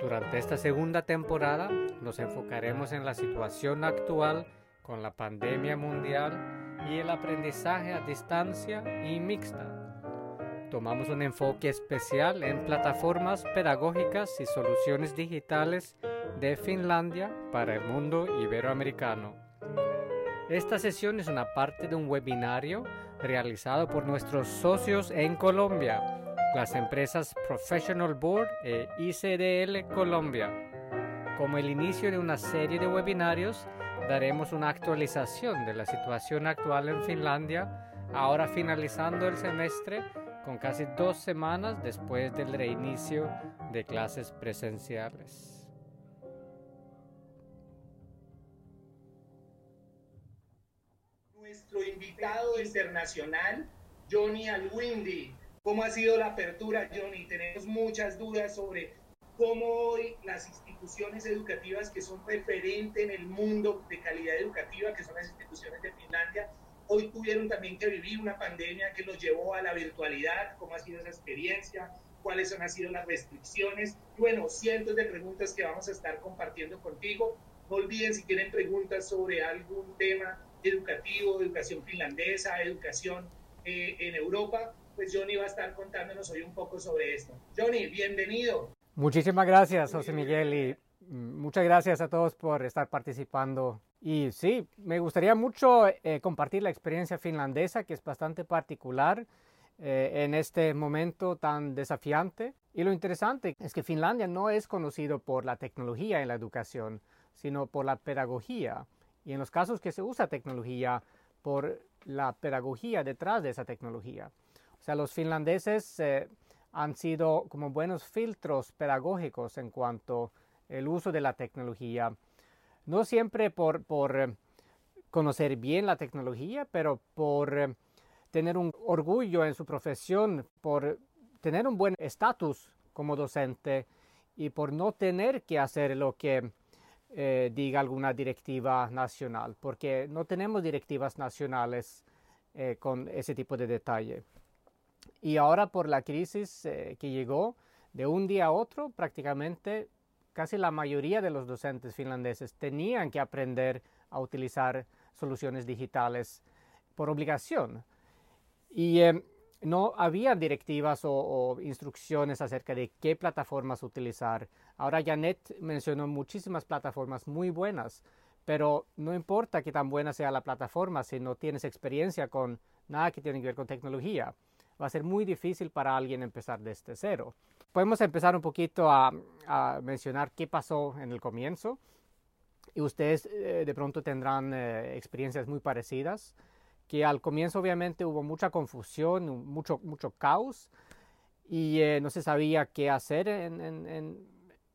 Durante esta segunda temporada nos enfocaremos en la situación actual con la pandemia mundial y el aprendizaje a distancia y mixta. Tomamos un enfoque especial en plataformas pedagógicas y soluciones digitales de Finlandia para el mundo iberoamericano. Esta sesión es una parte de un webinario realizado por nuestros socios en Colombia, las empresas Professional Board e ICDL Colombia. Como el inicio de una serie de webinarios, daremos una actualización de la situación actual en Finlandia, ahora finalizando el semestre con casi dos semanas después del reinicio de clases presenciales. nuestro invitado internacional, Johnny Alwindi. ¿Cómo ha sido la apertura, Johnny? Tenemos muchas dudas sobre cómo hoy las instituciones educativas que son referente en el mundo de calidad educativa, que son las instituciones de Finlandia, hoy tuvieron también que vivir una pandemia que los llevó a la virtualidad, cómo ha sido esa experiencia, cuáles han sido las restricciones, bueno, cientos de preguntas que vamos a estar compartiendo contigo. No olviden si tienen preguntas sobre algún tema educativo, educación finlandesa, educación eh, en Europa, pues Johnny va a estar contándonos hoy un poco sobre esto. Johnny, bienvenido. Muchísimas gracias, José Miguel, y muchas gracias a todos por estar participando. Y sí, me gustaría mucho eh, compartir la experiencia finlandesa, que es bastante particular eh, en este momento tan desafiante. Y lo interesante es que Finlandia no es conocido por la tecnología en la educación, sino por la pedagogía y en los casos que se usa tecnología por la pedagogía detrás de esa tecnología. Sea, los finlandeses eh, han sido como buenos filtros pedagógicos en cuanto al uso de la tecnología. No siempre por, por eh, conocer bien la tecnología, pero por eh, tener un orgullo en su profesión, por tener un buen estatus como docente y por no tener que hacer lo que diga alguna directiva nacional, porque no tenemos directivas nacionales con ese tipo de detalle. Y ahora por la crisis eh, que llegó, de un día a otro, prácticamente casi la mayoría de los docentes finlandeses tenían que aprender a utilizar soluciones digitales por obligación. Y no había directivas o, instrucciones acerca de qué plataformas utilizar. Ahora Janet mencionó muchísimas plataformas muy buenas, pero no importa qué tan buena sea la plataforma si no tienes experiencia con nada que tiene que ver con tecnología. Va a ser muy difícil para alguien empezar desde cero. Podemos empezar un poquito a, mencionar qué pasó en el comienzo y ustedes eh, de pronto tendrán eh, experiencias muy parecidas que al comienzo obviamente hubo mucha confusión, mucho, mucho caos y eh, no se sabía qué hacer en, en,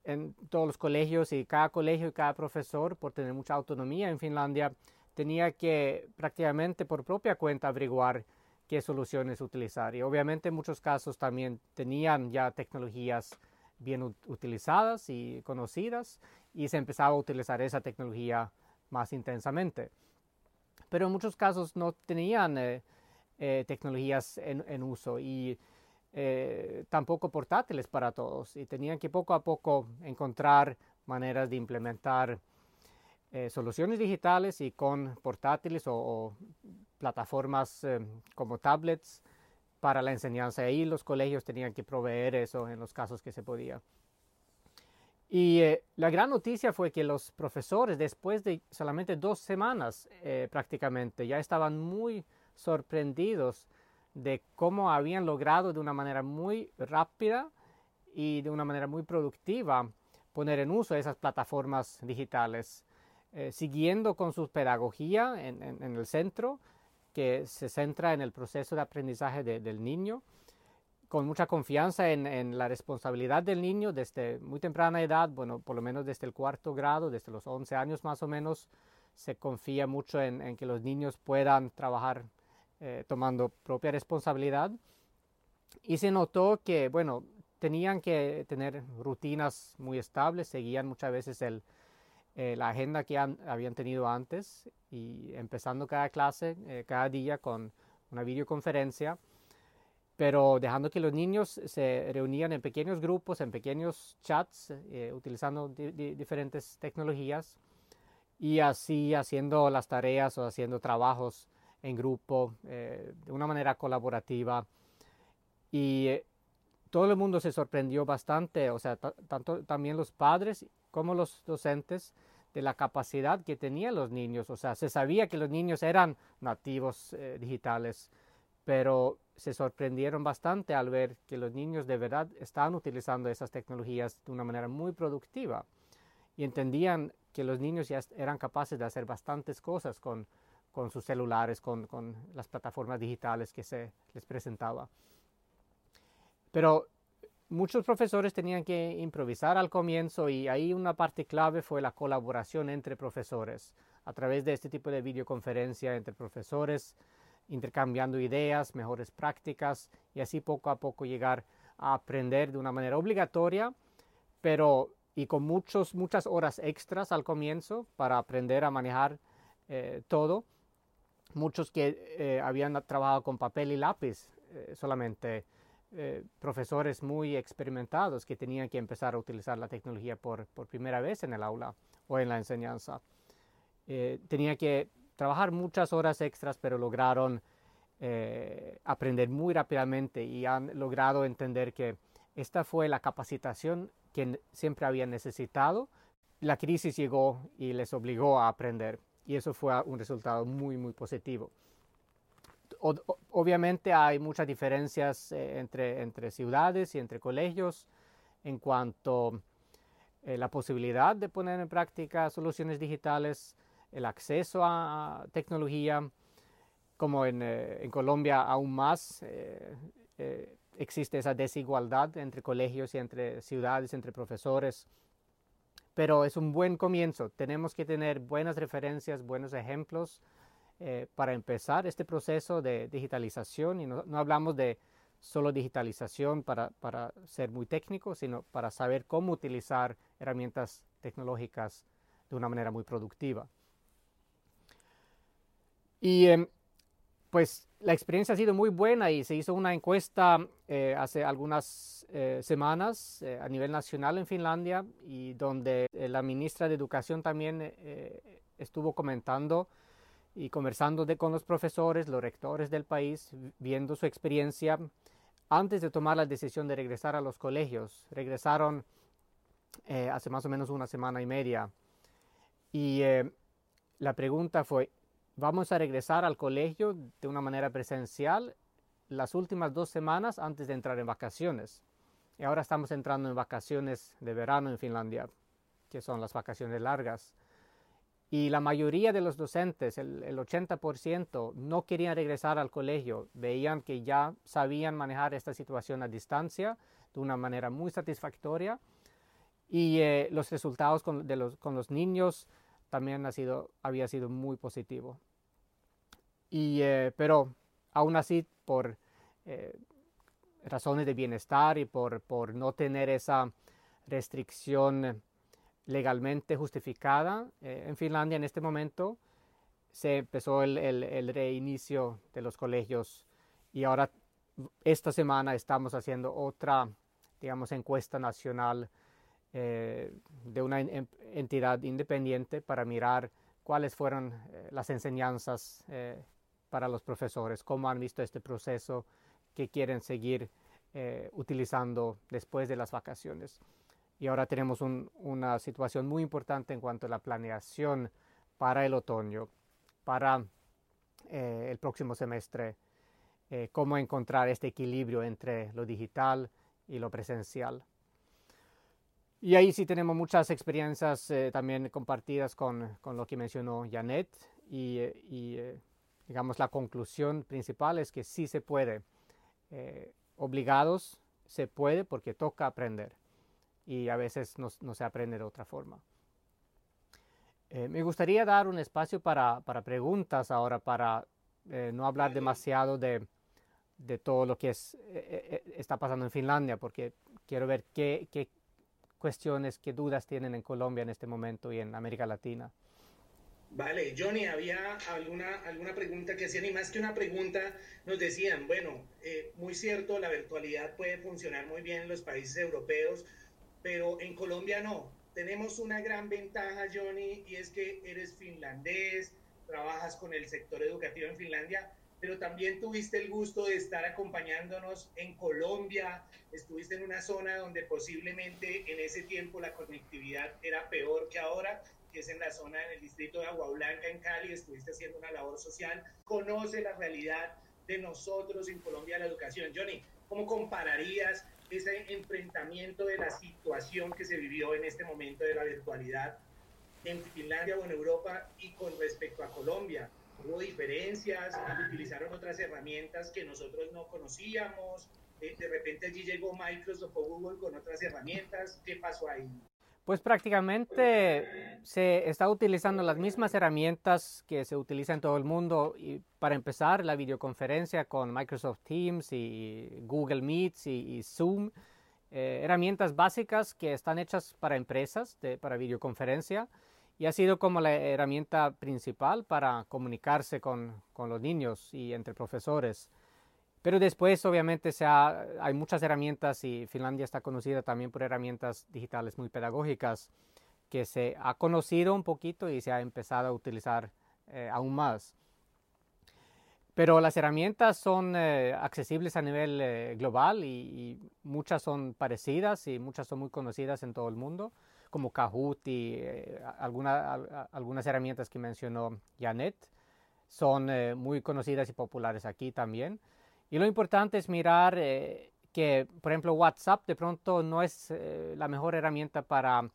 en, todos los colegios y cada colegio y cada profesor, por tener mucha autonomía en Finlandia, tenía que prácticamente por propia cuenta averiguar qué soluciones utilizar. Y obviamente en muchos casos también tenían ya tecnologías bien utilizadas y conocidas y se empezaba a utilizar esa tecnología más intensamente pero en muchos casos no tenían eh, eh, tecnologías en, uso y eh, tampoco portátiles para todos y tenían que poco a poco encontrar maneras de implementar soluciones digitales y con portátiles o, plataformas como tablets para la enseñanza. Ahí los colegios tenían que proveer eso en los casos que se podía. Y eh, la gran noticia fue que los profesores, después de solamente dos semanas eh, prácticamente, ya estaban muy sorprendidos de cómo habían logrado de una manera muy rápida y de una manera muy productiva poner en uso esas plataformas digitales, eh, siguiendo con su pedagogía en, el centro, que se centra en el proceso de aprendizaje del niño, con mucha confianza en, la responsabilidad del niño desde muy temprana edad, bueno, por lo menos desde el cuarto grado, desde los 11 años más o menos, se confía mucho en, que los niños puedan trabajar eh, tomando propia responsabilidad. Y se notó que, bueno, tenían que tener rutinas muy estables, seguían muchas veces el, eh, la agenda que habían tenido antes y empezando cada clase, eh, cada día con una videoconferencia, pero dejando que los niños se reunían en pequeños grupos, en pequeños chats, eh, utilizando diferentes tecnologías y así haciendo las tareas o haciendo trabajos en grupo de una manera colaborativa. Y todo el mundo se sorprendió bastante, o sea, tanto también los padres como los docentes, de la capacidad que tenían los niños. O sea, se sabía que los niños eran nativos eh, digitales, pero se sorprendieron bastante al ver que los niños de verdad estaban utilizando esas tecnologías de una manera muy productiva y entendían que los niños ya eran capaces de hacer bastantes cosas con, con sus celulares, con, con las plataformas digitales que se les presentaba. Pero muchos profesores tenían que improvisar al comienzo y ahí una parte clave fue la colaboración entre profesores a través de este tipo de videoconferencia entre profesores, intercambiando ideas, mejores prácticas y así poco a poco llegar a aprender de una manera obligatoria, pero y con muchos, muchas horas extras al comienzo para aprender a manejar eh, todo. Muchos que eh, habían trabajado con papel y lápiz eh, solamente eh, profesores muy experimentados que tenían que empezar a utilizar la tecnología por, primera vez en el aula o en la enseñanza. Eh, tenían que trabajar muchas horas extras, pero lograron eh, aprender muy rápidamente y han logrado entender que esta fue la capacitación que siempre habían necesitado. La crisis llegó y les obligó a aprender y eso fue un resultado muy, muy positivo obviamente hay muchas diferencias eh, entre, entre ciudades y entre colegios en cuanto a eh, la posibilidad de poner en práctica soluciones digitales, el acceso a, tecnología, como eh, en, Colombia aún más existe esa desigualdad entre colegios y entre ciudades, entre profesores. Pero es un buen comienzo. Tenemos que tener buenas referencias, buenos ejemplos eh, para empezar este proceso de digitalización y no, hablamos de solo digitalización para, para, ser muy técnico, sino para saber cómo utilizar herramientas tecnológicas de una manera muy productiva. Y em, pues la experiencia ha sido muy buena y se hizo una encuesta eh, hace algunas eh, semanas a nivel nacional en Finlandia y donde la ministra de Educación también estuvo comentando y conversando con los profesores, los rectores del país, viendo su experiencia antes de tomar la decisión de regresar a los colegios. Regresaron eh, hace más o menos una semana y media. Y eh, la pregunta fue, ¿vamos a regresar al colegio de una manera presencial las últimas dos semanas antes de entrar en vacaciones? Y ahora estamos entrando en vacaciones de verano en Finlandia, que son las vacaciones largas. Y la mayoría de los docentes, el, 80%, no querían regresar al colegio. Veían que ya sabían manejar esta situación a distancia de una manera muy satisfactoria. Y eh, los resultados con, los, con, los, niños también ha sido, había sido muy positivo. Y, eh, pero aún así, por eh, razones de bienestar y por, por no tener esa restricción legalmente justificada. Eh, en Finlandia en este momento se empezó el, reinicio de los colegios y ahora esta semana estamos haciendo otra, digamos, encuesta nacional eh, de una entidad independiente para mirar cuáles fueron eh, las enseñanzas para los profesores, cómo han visto este proceso que quieren seguir utilizando después de las vacaciones y ahora tenemos una situación muy importante en cuanto a la planeación para el otoño, para eh, el próximo semestre, eh, cómo encontrar este equilibrio entre lo digital y lo presencial. Y ahí sí tenemos muchas experiencias eh, también compartidas con, con, lo que mencionó Janet y, y digamos la conclusión principal es que sí se puede obligados se puede porque toca aprender y a veces no, se aprende de otra forma. Eh, me gustaría dar un espacio para, preguntas ahora, para eh, no hablar demasiado de, todo lo que es, está pasando en Finlandia, porque quiero ver qué, qué cuestiones, qué dudas tienen en Colombia en este momento y en América Latina. Vale, Johnny, había alguna, alguna pregunta que hacían y más que una pregunta nos decían, bueno, eh, muy cierto, la virtualidad puede funcionar muy bien en los países europeos, pero en Colombia no. Tenemos una gran ventaja, Johnny, y es que eres finlandés, trabajas con el sector educativo en Finlandia, pero también tuviste el gusto de estar acompañándonos en Colombia, estuviste en una zona donde posiblemente en ese tiempo la conectividad era peor que ahora que es en la zona, en el distrito de Agua Blanca, en Cali, estuviste haciendo una labor social, conoce la realidad de nosotros en Colombia la educación. Johnny, ¿cómo compararías ese enfrentamiento de la situación que se vivió en este momento de la virtualidad en Finlandia o en Europa y con respecto a Colombia? ¿Hubo diferencias? ¿Utilizaron otras herramientas que nosotros no conocíamos? Eh, de repente allí llegó Microsoft o Google con otras herramientas. ¿Qué pasó ahí? Pues prácticamente se está utilizando las mismas herramientas que se utilizan en todo el mundo. Para empezar, la videoconferencia con Microsoft Teams y Google Meets y, Zoom. Eh, herramientas básicas que están hechas para empresas, para videoconferencia. Y ha sido como la herramienta principal para comunicarse con los niños y entre profesores. Pero después, obviamente, se hay muchas herramientas y Finlandia está conocida también por herramientas digitales muy pedagógicas que se ha conocido un poquito y se ha empezado a utilizar eh, aún más. Pero las herramientas son eh, accesibles a nivel eh, global y, muchas son parecidas y muchas son muy conocidas en todo el mundo, como Kahoot y algunas herramientas que mencionó Janet son muy conocidas y populares aquí también. Y lo importante es mirar eh, que, por ejemplo, WhatsApp de pronto no es eh, la mejor herramienta para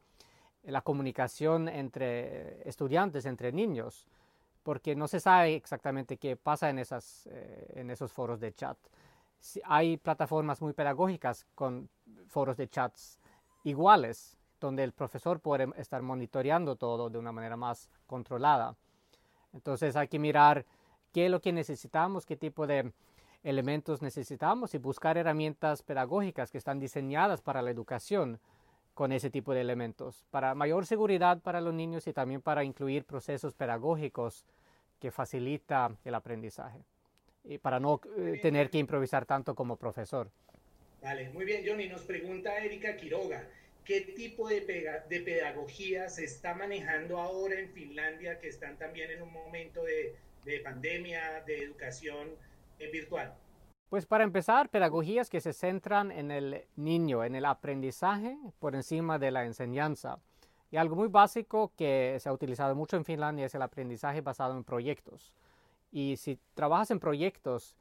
la comunicación entre estudiantes, entre niños, porque no se sabe exactamente qué pasa en, esas, eh, en esos foros de chat. hay plataformas muy pedagógicas con foros de chats iguales, donde el profesor puede estar monitoreando todo de una manera más controlada. Entonces hay que mirar qué es lo que necesitamos, qué tipo de elementos necesitamos y buscar herramientas pedagógicas que están diseñadas para la educación con ese tipo de elementos, para mayor seguridad para los niños y también para incluir procesos pedagógicos que facilita el aprendizaje y para no eh, tener que improvisar tanto como profesor. Vale, muy bien, Johnny. Nos pregunta Erika Quiroga, ¿qué tipo de, de pedagogía se está manejando ahora en Finlandia, que están también en un momento de, de pandemia, de educación virtual? Pues para empezar, pedagogías que se centran en el niño, en el aprendizaje por encima de la enseñanza. Y algo muy básico que se ha utilizado mucho en Finlandia es el aprendizaje basado en proyectos. Y si trabajas en proyectos,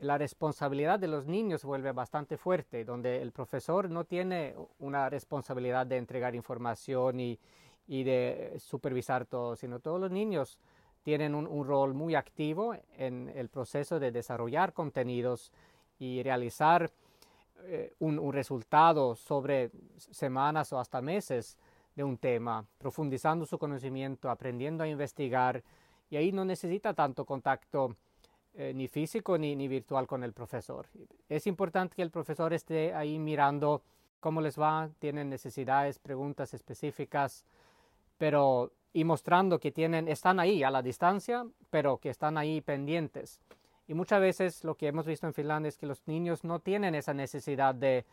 la responsabilidad de los niños vuelve bastante fuerte, donde el profesor no tiene una responsabilidad de entregar información y, y de supervisar todo, sino todos los niños tienen un, rol muy activo en el proceso de desarrollar contenidos y realizar eh, un, resultado sobre semanas o hasta meses de un tema, profundizando su conocimiento, aprendiendo a investigar y ahí no necesita tanto contacto eh, ni físico ni, ni virtual con el profesor. Es importante que el profesor esté ahí mirando cómo les va, tienen necesidades, preguntas específicas, pero y mostrando que tienen, están ahí a la distancia, pero que están ahí pendientes. Y muchas veces lo que hemos visto en Finlandia es que los niños no tienen esa necesidad de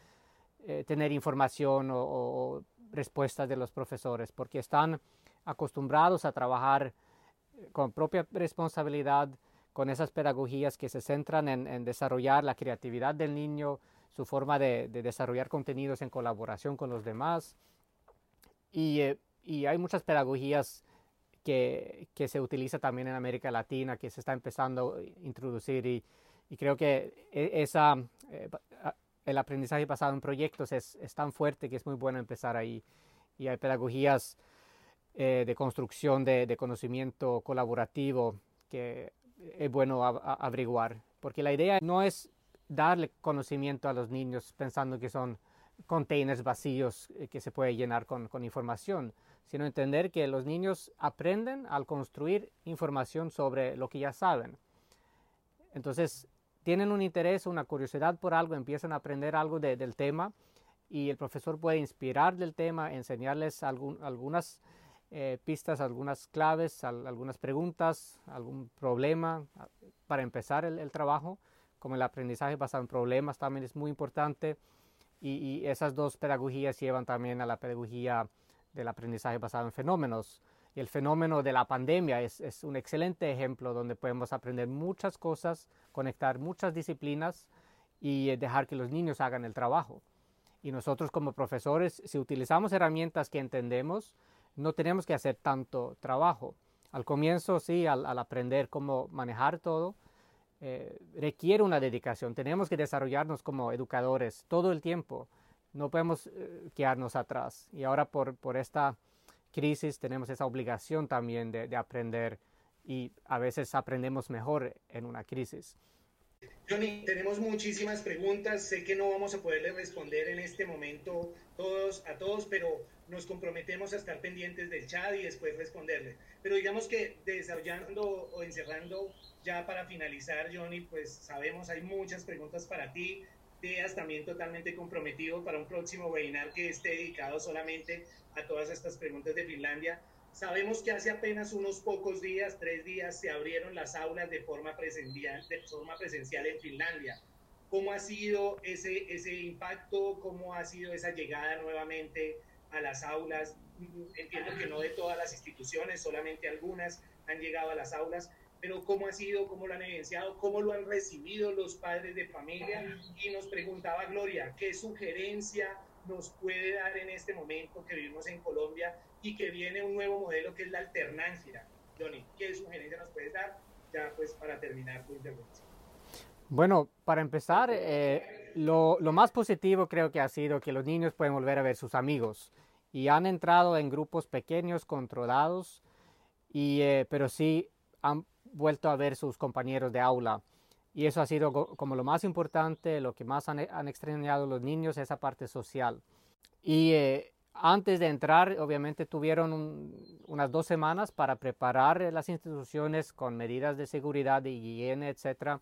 eh, tener información o, respuestas de los profesores, porque están acostumbrados a trabajar eh, con propia responsabilidad, con esas pedagogías que se centran en, desarrollar la creatividad del niño, su forma de, desarrollar contenidos en colaboración con los demás. Y eh, y hay muchas pedagogías que, que, se utiliza también en América Latina, que se está empezando a introducir y, y creo que e, esa, eh, el aprendizaje basado en proyectos es, es, tan fuerte que es muy bueno empezar ahí. Y hay pedagogías eh, de construcción de, de, conocimiento colaborativo que es bueno averiguar, porque la idea no es darle conocimiento a los niños pensando que son containers vacíos eh, que se puede llenar con, con, información, sino entender que los niños aprenden al construir información sobre lo que ya saben. Entonces, tienen un interés, una curiosidad por algo, empiezan a aprender algo del tema y el profesor puede inspirar del tema, enseñarles algunas eh, pistas, algunas claves, algunas preguntas, algún problema para empezar el, trabajo, como el aprendizaje basado en problemas también es muy importante y, esas dos pedagogías llevan también a la pedagogía del aprendizaje basado en fenómenos. Y el fenómeno de la pandemia es, un excelente ejemplo donde podemos aprender muchas cosas, conectar muchas disciplinas y eh, dejar que los niños hagan el trabajo. Y nosotros como profesores, si utilizamos herramientas que entendemos, no tenemos que hacer tanto trabajo. Al comienzo, sí, al, aprender cómo manejar todo, eh, requiere una dedicación. Tenemos que desarrollarnos como educadores todo el tiempo. No podemos eh, quedarnos atrás. Y ahora por, por, esta crisis tenemos esa obligación también de, de aprender y a veces aprendemos mejor en una crisis. Johnny, tenemos muchísimas preguntas. Sé que no vamos a poderle responder en este momento todos a todos, pero nos comprometemos a estar pendientes del chat y después responderle. Pero digamos que desarrollando o encerrando ya para finalizar, Johnny, pues sabemos hay muchas preguntas para ti. También totalmente comprometido para un próximo webinar que esté dedicado solamente a todas estas preguntas de Finlandia. Sabemos que hace apenas unos pocos días, tres días, se abrieron las aulas de forma presencial, de forma presencial en Finlandia. ¿Cómo ha sido ese, ese impacto? ¿Cómo ha sido esa llegada nuevamente a las aulas? Entiendo que no de todas las instituciones, solamente algunas han llegado a las aulas, pero ¿cómo ha sido? ¿Cómo lo han evidenciado? ¿Cómo lo han recibido los padres de familia? Y nos preguntaba Gloria, ¿qué sugerencia nos puede dar en este momento que vivimos en Colombia y que viene un nuevo modelo que es la alternancia. Johnny, ¿qué sugerencia nos puedes dar ya pues para terminar tu intervención? Bueno, para empezar, eh, lo, lo, más positivo creo que ha sido que los niños pueden volver a ver sus amigos y han entrado en grupos pequeños, controlados, y, eh, pero sí han vuelto a ver sus compañeros de aula. Y eso ha sido como lo más importante, lo que más han, extrañado los niños, esa parte social. Y eh, antes de entrar, obviamente tuvieron unas dos semanas para preparar las instituciones con medidas de seguridad, de higiene, etcétera,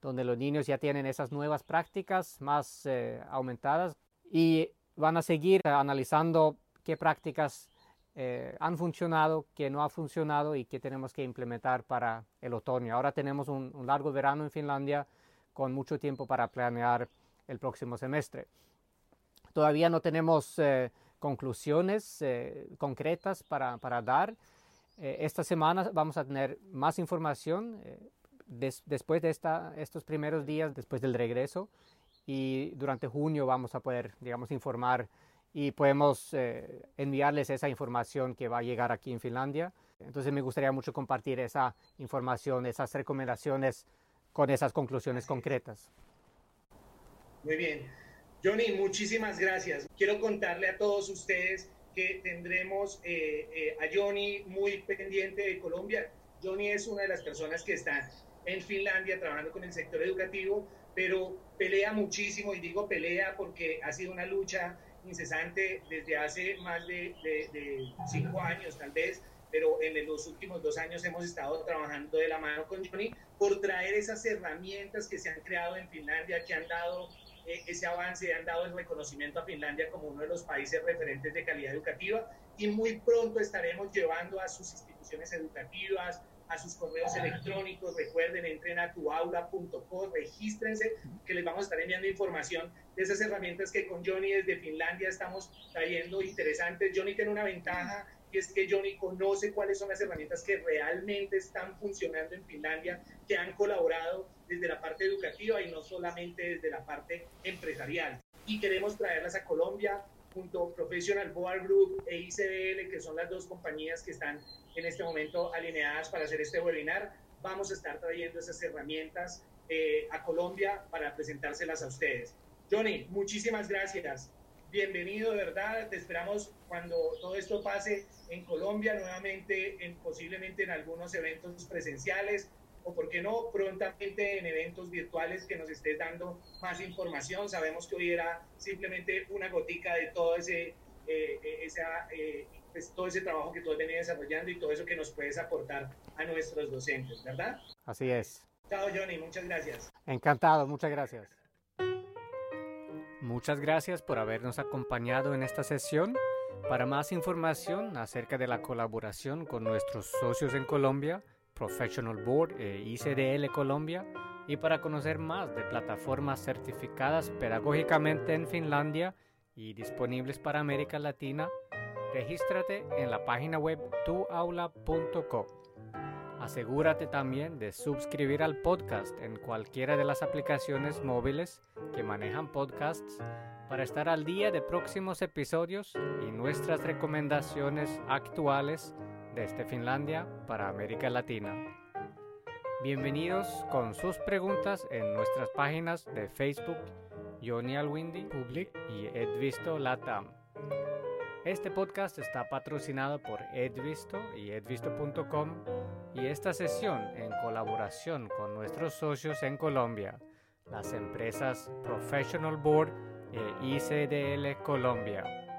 donde los niños ya tienen esas nuevas prácticas más eh, aumentadas y van a seguir analizando qué prácticas eh, han funcionado, qué no ha funcionado y qué tenemos que implementar para el otoño. Ahora tenemos un, largo verano en Finlandia con mucho tiempo para planear el próximo semestre. Todavía no tenemos eh, conclusiones eh, concretas para, para dar. Eh, esta semana vamos a tener más información eh, después de esta, estos primeros días, después del regreso. Y durante junio vamos a poder, digamos, informar y podemos enviarles esa información que va a llegar aquí en Finlandia. Entonces me gustaría mucho compartir esa información, esas recomendaciones con esas conclusiones concretas. Muy bien. Johnny, muchísimas gracias. Quiero contarle a todos ustedes que tendremos eh, eh, a Johnny muy pendiente de Colombia. Johnny es una de las personas que está en Finlandia trabajando con el sector educativo, pero pelea muchísimo, y digo pelea porque ha sido una lucha incesante desde hace más de, cinco años tal vez, pero en los últimos dos años hemos estado trabajando de la mano con Johnny por traer esas herramientas que se han creado en Finlandia, que han dado eh, ese avance, han dado el reconocimiento a Finlandia como uno de los países referentes de calidad educativa y muy pronto estaremos llevando a sus instituciones educativas, a sus correos electrónicos. Recuerden, entren a tuaula.co, regístrense, que les vamos a estar enviando información de esas herramientas que con Johnny desde Finlandia estamos trayendo interesantes. Johnny tiene una ventaja y es que Johnny conoce cuáles son las herramientas que realmente están funcionando en Finlandia, que han colaborado desde la parte educativa y no solamente desde la parte empresarial. Y queremos traerlas a Colombia junto Professional Board Group e ICBL, que son las dos compañías que están en este momento alineadas para hacer este webinar. Vamos a estar trayendo esas herramientas eh, a Colombia para presentárselas a ustedes. Johnny, muchísimas gracias bienvenido, de verdad. Te esperamos cuando todo esto pase en Colombia nuevamente, en, posiblemente en algunos eventos presenciales. O por qué no prontamente en eventos virtuales que nos estés dando más información. Sabemos que hoy era simplemente una gotica de todo ese, eh, eh, eh, pues, todo ese trabajo que tú has venido desarrollando y todo eso que nos puedes aportar a nuestros docentes, ¿verdad? Así es. Chao Johnny, muchas gracias. Encantado, muchas gracias. Muchas gracias por habernos acompañado en esta sesión. Para más información acerca de la colaboración con nuestros socios en Colombia, Professional Board e ICDL Colombia, y para conocer más de plataformas certificadas pedagógicamente en Finlandia y disponibles para América Latina, regístrate en la página web tuaula.co. Asegúrate también de suscribir al podcast en cualquiera de las aplicaciones móviles que manejan podcasts para estar al día de próximos episodios y nuestras recomendaciones actuales desde Finlandia para América Latina. Bienvenidos con sus preguntas en nuestras páginas de Facebook, Johnny Alwindi Public y Edvisto Latam. Este podcast está patrocinado por Edvisto y edvisto.com y esta sesión en colaboración con nuestros socios en Colombia, las empresas Professional Board e ICDL Colombia.